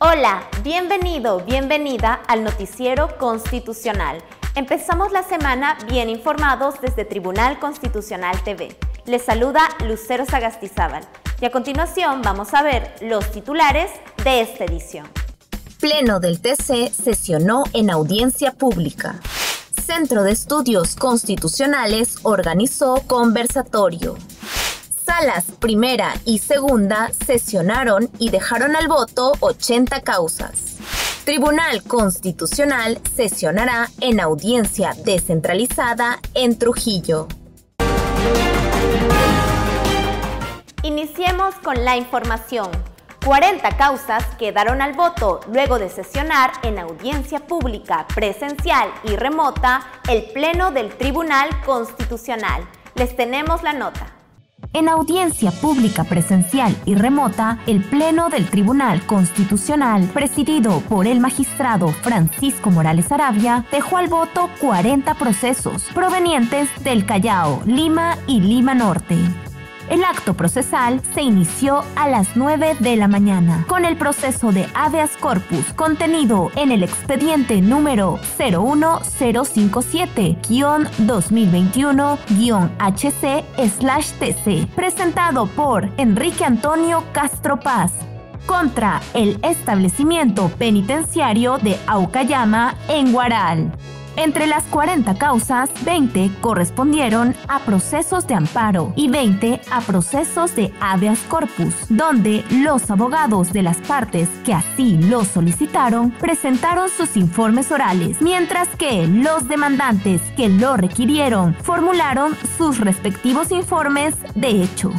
Hola, bienvenido, bienvenida al Noticiero Constitucional. Empezamos la semana bien informados desde Tribunal Constitucional TV. Les saluda Lucero Sagastizábal y a continuación vamos a ver los titulares de esta edición. Pleno del TC sesionó en audiencia pública. Centro de Estudios Constitucionales organizó conversatorio. Salas primera y segunda sesionaron y dejaron al voto 80 causas. Tribunal Constitucional sesionará en audiencia descentralizada en Trujillo. Iniciemos con la información. 40 causas quedaron al voto luego de sesionar en audiencia pública, presencial y remota el Pleno del Tribunal Constitucional. Les tenemos la nota. En audiencia pública presencial y remota, el Pleno del Tribunal Constitucional, presidido por el magistrado Francisco Morales Arabia, dejó al voto 40 procesos provenientes del Callao, Lima y Lima Norte. El acto procesal se inició a las 9 de la mañana con el proceso de habeas corpus contenido en el expediente número 01057-2021-HC-TC, presentado por Enrique Antonio Castro Paz contra el establecimiento penitenciario de Aucayama en Guaral. Entre las 40 causas, 20 correspondieron a procesos de amparo y 20 a procesos de habeas corpus, donde los abogados de las partes que así lo solicitaron presentaron sus informes orales, mientras que los demandantes que lo requirieron formularon sus respectivos informes de hecho.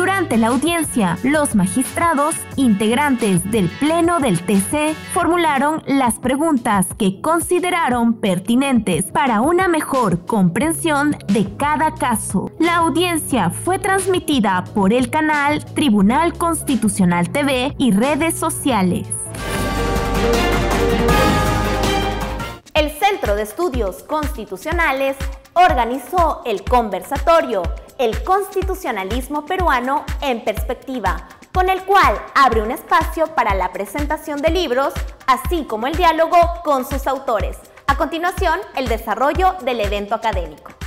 Durante la audiencia, los magistrados integrantes del Pleno del TC formularon las preguntas que consideraron pertinentes para una mejor comprensión de cada caso. La audiencia fue transmitida por el canal Tribunal Constitucional TV y redes sociales. El Centro de Estudios Constitucionales organizó el conversatorio El constitucionalismo peruano en perspectiva, con el cual abre un espacio para la presentación de libros, así como el diálogo con sus autores. A continuación, el desarrollo del evento académico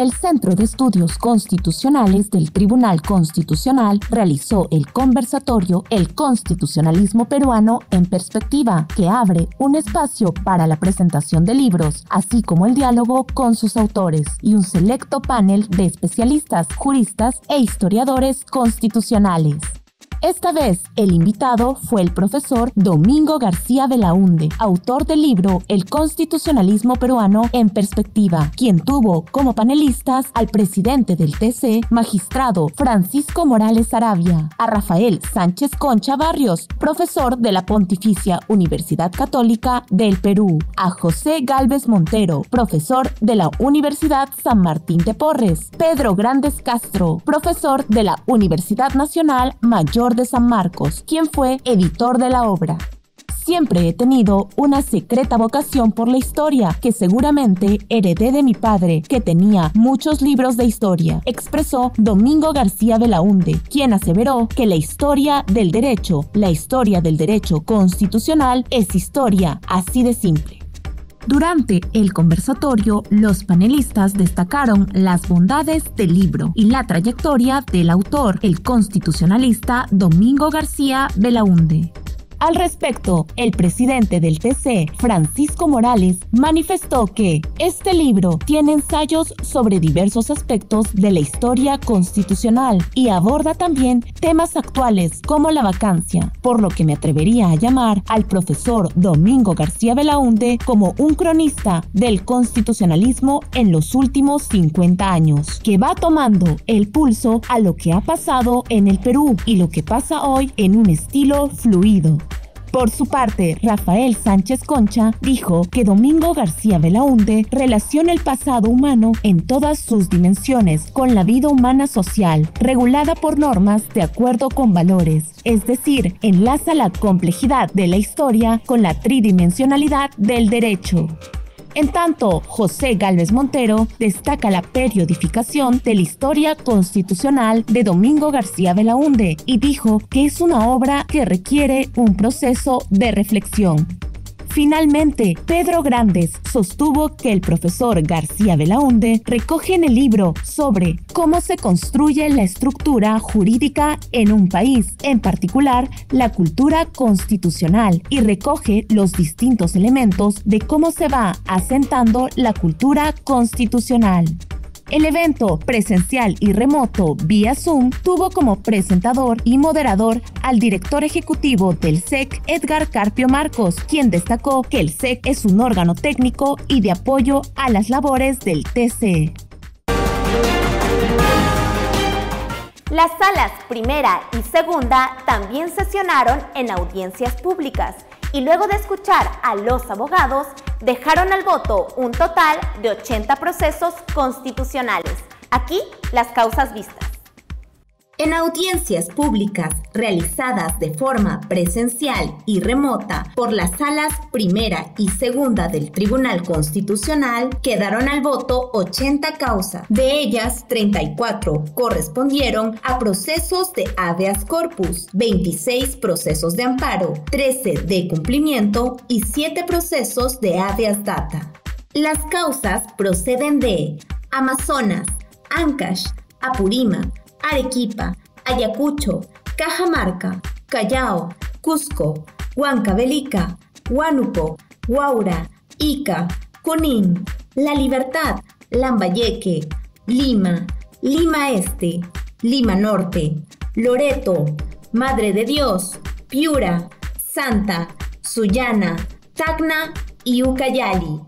el Centro de Estudios Constitucionales del Tribunal Constitucional realizó el conversatorio El Constitucionalismo Peruano en Perspectiva, que abre un espacio para la presentación de libros, así como el diálogo con sus autores y un selecto panel de especialistas, juristas e historiadores constitucionales. Esta vez, el invitado fue el profesor Domingo García Belaunde, autor del libro El constitucionalismo peruano en perspectiva, quien tuvo como panelistas al presidente del TC, magistrado Francisco Morales Arabia, a Rafael Sánchez Concha Barrios, profesor de la Pontificia Universidad Católica del Perú, a José Galvez Montero, profesor de la Universidad San Martín de Porres, Pedro Grandes Castro, profesor de la Universidad Nacional Mayor de San Marcos, quien fue editor de la obra. Siempre he tenido una secreta vocación por la historia, que seguramente heredé de mi padre, que tenía muchos libros de historia, expresó Domingo García Belaunde, quien aseveró que la historia del derecho, la historia del derecho constitucional, es historia así de simple. Durante el conversatorio, los panelistas destacaron las bondades del libro y la trayectoria del autor, el constitucionalista Domingo García Belaunde. Al respecto, el presidente del TC, Francisco Morales, manifestó que este libro tiene ensayos sobre diversos aspectos de la historia constitucional y aborda también temas actuales como la vacancia, por lo que me atrevería a llamar al profesor Domingo García Belaunde como un cronista del constitucionalismo en los últimos 50 años, que va tomando el pulso a lo que ha pasado en el Perú y lo que pasa hoy en un estilo fluido. Por su parte, Rafael Sánchez Concha dijo que Domingo García Belaunde relaciona el pasado humano en todas sus dimensiones con la vida humana social, regulada por normas de acuerdo con valores, es decir, enlaza la complejidad de la historia con la tridimensionalidad del derecho. En tanto, José Gálvez Montero destaca la periodificación de la historia constitucional de Domingo García Belaunde y dijo que es una obra que requiere un proceso de reflexión. Finalmente, Pedro Grandes sostuvo que el profesor García Belaunde recoge en el libro sobre cómo se construye la estructura jurídica en un país, en particular la cultura constitucional, y recoge los distintos elementos de cómo se va asentando la cultura constitucional. El evento presencial y remoto vía Zoom tuvo como presentador y moderador al director ejecutivo del SEC, Edgar Carpio Marcos, quien destacó que el SEC es un órgano técnico y de apoyo a las labores del TC. Las salas primera y segunda también sesionaron en audiencias públicas y luego de escuchar a los abogados, dejaron al voto un total de 80 procesos constitucionales. Aquí las causas vistas. En audiencias públicas realizadas de forma presencial y remota por las salas primera y segunda del Tribunal Constitucional, quedaron al voto 80 causas. De ellas, 34 correspondieron a procesos de habeas corpus, 26 procesos de amparo, 13 de cumplimiento y 7 procesos de habeas data. Las causas proceden de Amazonas, Ancash, Apurímac, Arequipa, Ayacucho, Cajamarca, Callao, Cusco, Huancavelica, Huánuco, Huaura, Ica, Junín, La Libertad, Lambayeque, Lima, Lima Este, Lima Norte, Loreto, Madre de Dios, Piura, Santa, Sullana, Tacna y Ucayali.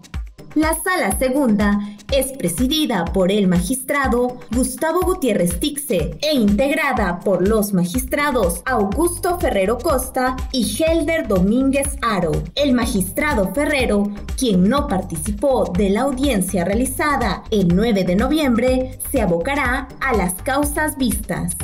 La sala segunda es presidida por el magistrado Gustavo Gutiérrez Tixe e integrada por los magistrados Augusto Ferrero Costa y Helder Domínguez Aro. El magistrado Ferrero, quien no participó de la audiencia realizada el 9 de noviembre, se abocará a las causas vistas.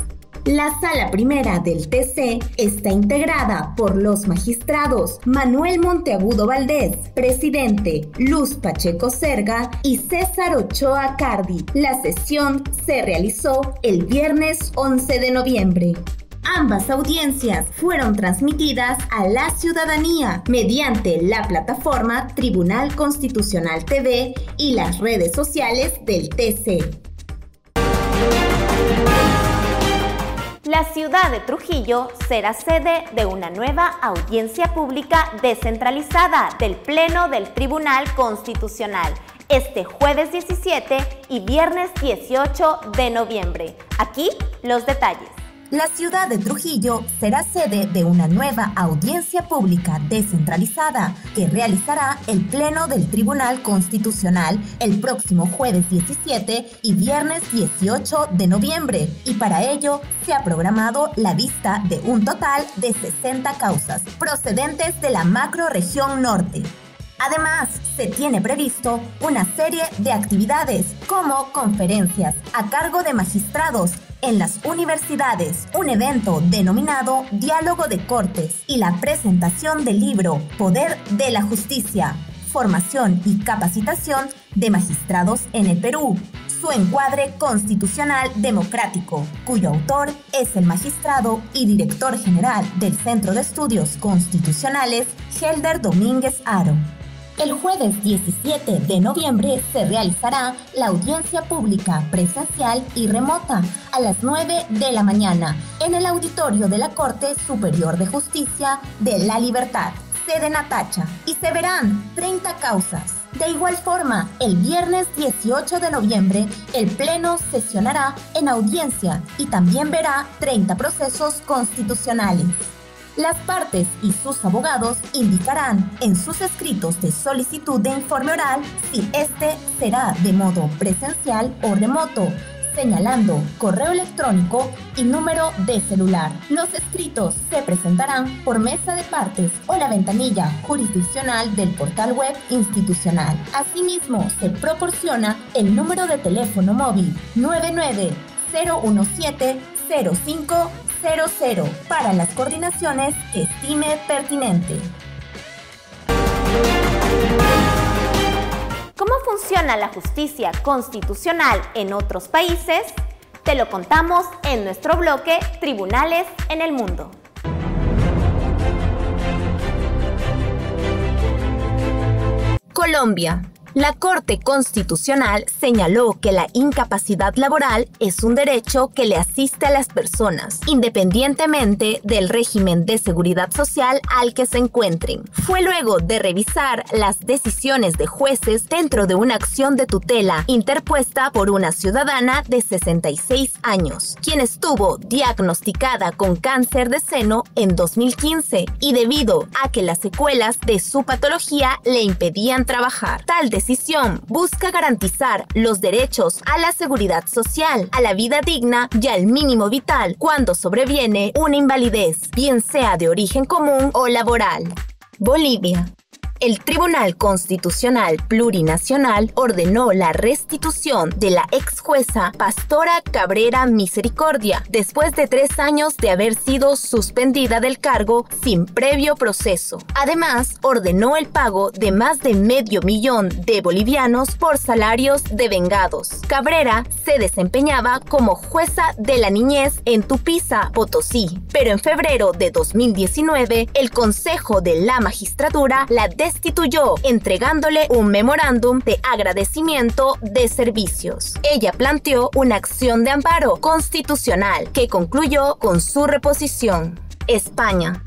La sala primera del TC está integrada por los magistrados Manuel Monteagudo Valdés, presidente, Luz Pacheco Serga y César Ochoa Cardi. La sesión se realizó el viernes 11 de noviembre. Ambas audiencias fueron transmitidas a la ciudadanía mediante la plataforma Tribunal Constitucional TV y las redes sociales del TC. La ciudad de Trujillo será sede de una nueva audiencia pública descentralizada del Pleno del Tribunal Constitucional este jueves 17 y viernes 18 de noviembre. Aquí los detalles. La ciudad de Trujillo será sede de una nueva audiencia pública descentralizada que realizará el Pleno del Tribunal Constitucional el próximo jueves 17 y viernes 18 de noviembre y para ello se ha programado la vista de un total de 60 causas procedentes de la macroregión norte. Además, se tiene previsto una serie de actividades como conferencias a cargo de magistrados en las universidades, un evento denominado Diálogo de Cortes y la presentación del libro Poder de la Justicia, formación y capacitación de magistrados en el Perú, su encuadre constitucional democrático, cuyo autor es el magistrado y director general del Centro de Estudios Constitucionales, Helder Domínguez Aro. El jueves 17 de noviembre se realizará la audiencia pública presencial y remota a las 9 de la mañana en el auditorio de la Corte Superior de Justicia de la Libertad, sede Natacha, y se verán 30 causas. De igual forma, el viernes 18 de noviembre, el Pleno sesionará en audiencia y también verá 30 procesos constitucionales. Las partes y sus abogados indicarán en sus escritos de solicitud de informe oral si este será de modo presencial o remoto, señalando correo electrónico y número de celular. Los escritos se presentarán por mesa de partes o la ventanilla jurisdiccional del portal web institucional. Asimismo, se proporciona el número de teléfono móvil 99017 05 00 para las coordinaciones que estime pertinente. ¿Cómo funciona la justicia constitucional en otros países? Te lo contamos en nuestro bloque Tribunales en el Mundo. Colombia. La Corte Constitucional señaló que la incapacidad laboral es un derecho que le asiste a las personas, independientemente del régimen de seguridad social al que se encuentren. Fue luego de revisar las decisiones de jueces dentro de una acción de tutela interpuesta por una ciudadana de 66 años, quien estuvo diagnosticada con cáncer de seno en 2015 y debido a que las secuelas de su patología le impedían trabajar. Tal decisión busca garantizar los derechos a la seguridad social, a la vida digna y al mínimo vital cuando sobreviene una invalidez, bien sea de origen común o laboral. Bolivia. El Tribunal Constitucional Plurinacional ordenó la restitución de la ex jueza Pastora Cabrera Misericordia después de tres años de haber sido suspendida del cargo sin previo proceso. Además, ordenó el pago de más de medio millón de bolivianos por salarios devengados. Cabrera se desempeñaba como jueza de la niñez en Tupiza, Potosí, pero en febrero de 2019 el Consejo de la Magistratura la destituyó, entregándole un memorándum de agradecimiento de servicios. Ella planteó una acción de amparo constitucional que concluyó con su reposición. España.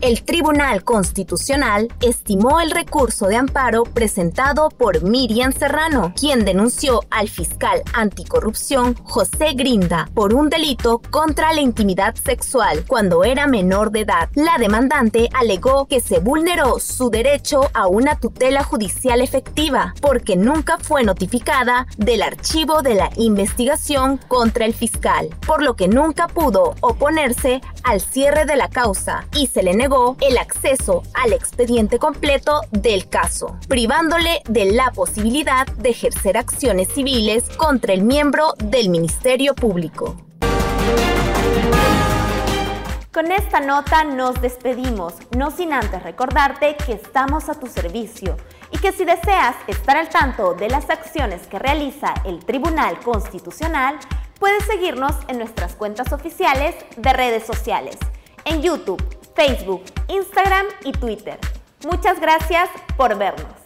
El Tribunal Constitucional estimó el recurso de amparo presentado por Miriam Serrano, quien denunció al fiscal anticorrupción José Grinda por un delito contra la intimidad sexual cuando era menor de edad. La demandante alegó que se vulneró su derecho a una tutela judicial efectiva porque nunca fue notificada del archivo de la investigación contra el fiscal, por lo que nunca pudo oponerse al cierre de la causa y se le el acceso al expediente completo del caso, privándole de la posibilidad de ejercer acciones civiles contra el miembro del Ministerio Público. Con esta nota nos despedimos, no sin antes recordarte que estamos a tu servicio y que si deseas estar al tanto de las acciones que realiza el Tribunal Constitucional, puedes seguirnos en nuestras cuentas oficiales de redes sociales, en YouTube, Facebook, Instagram y Twitter. Muchas gracias por vernos.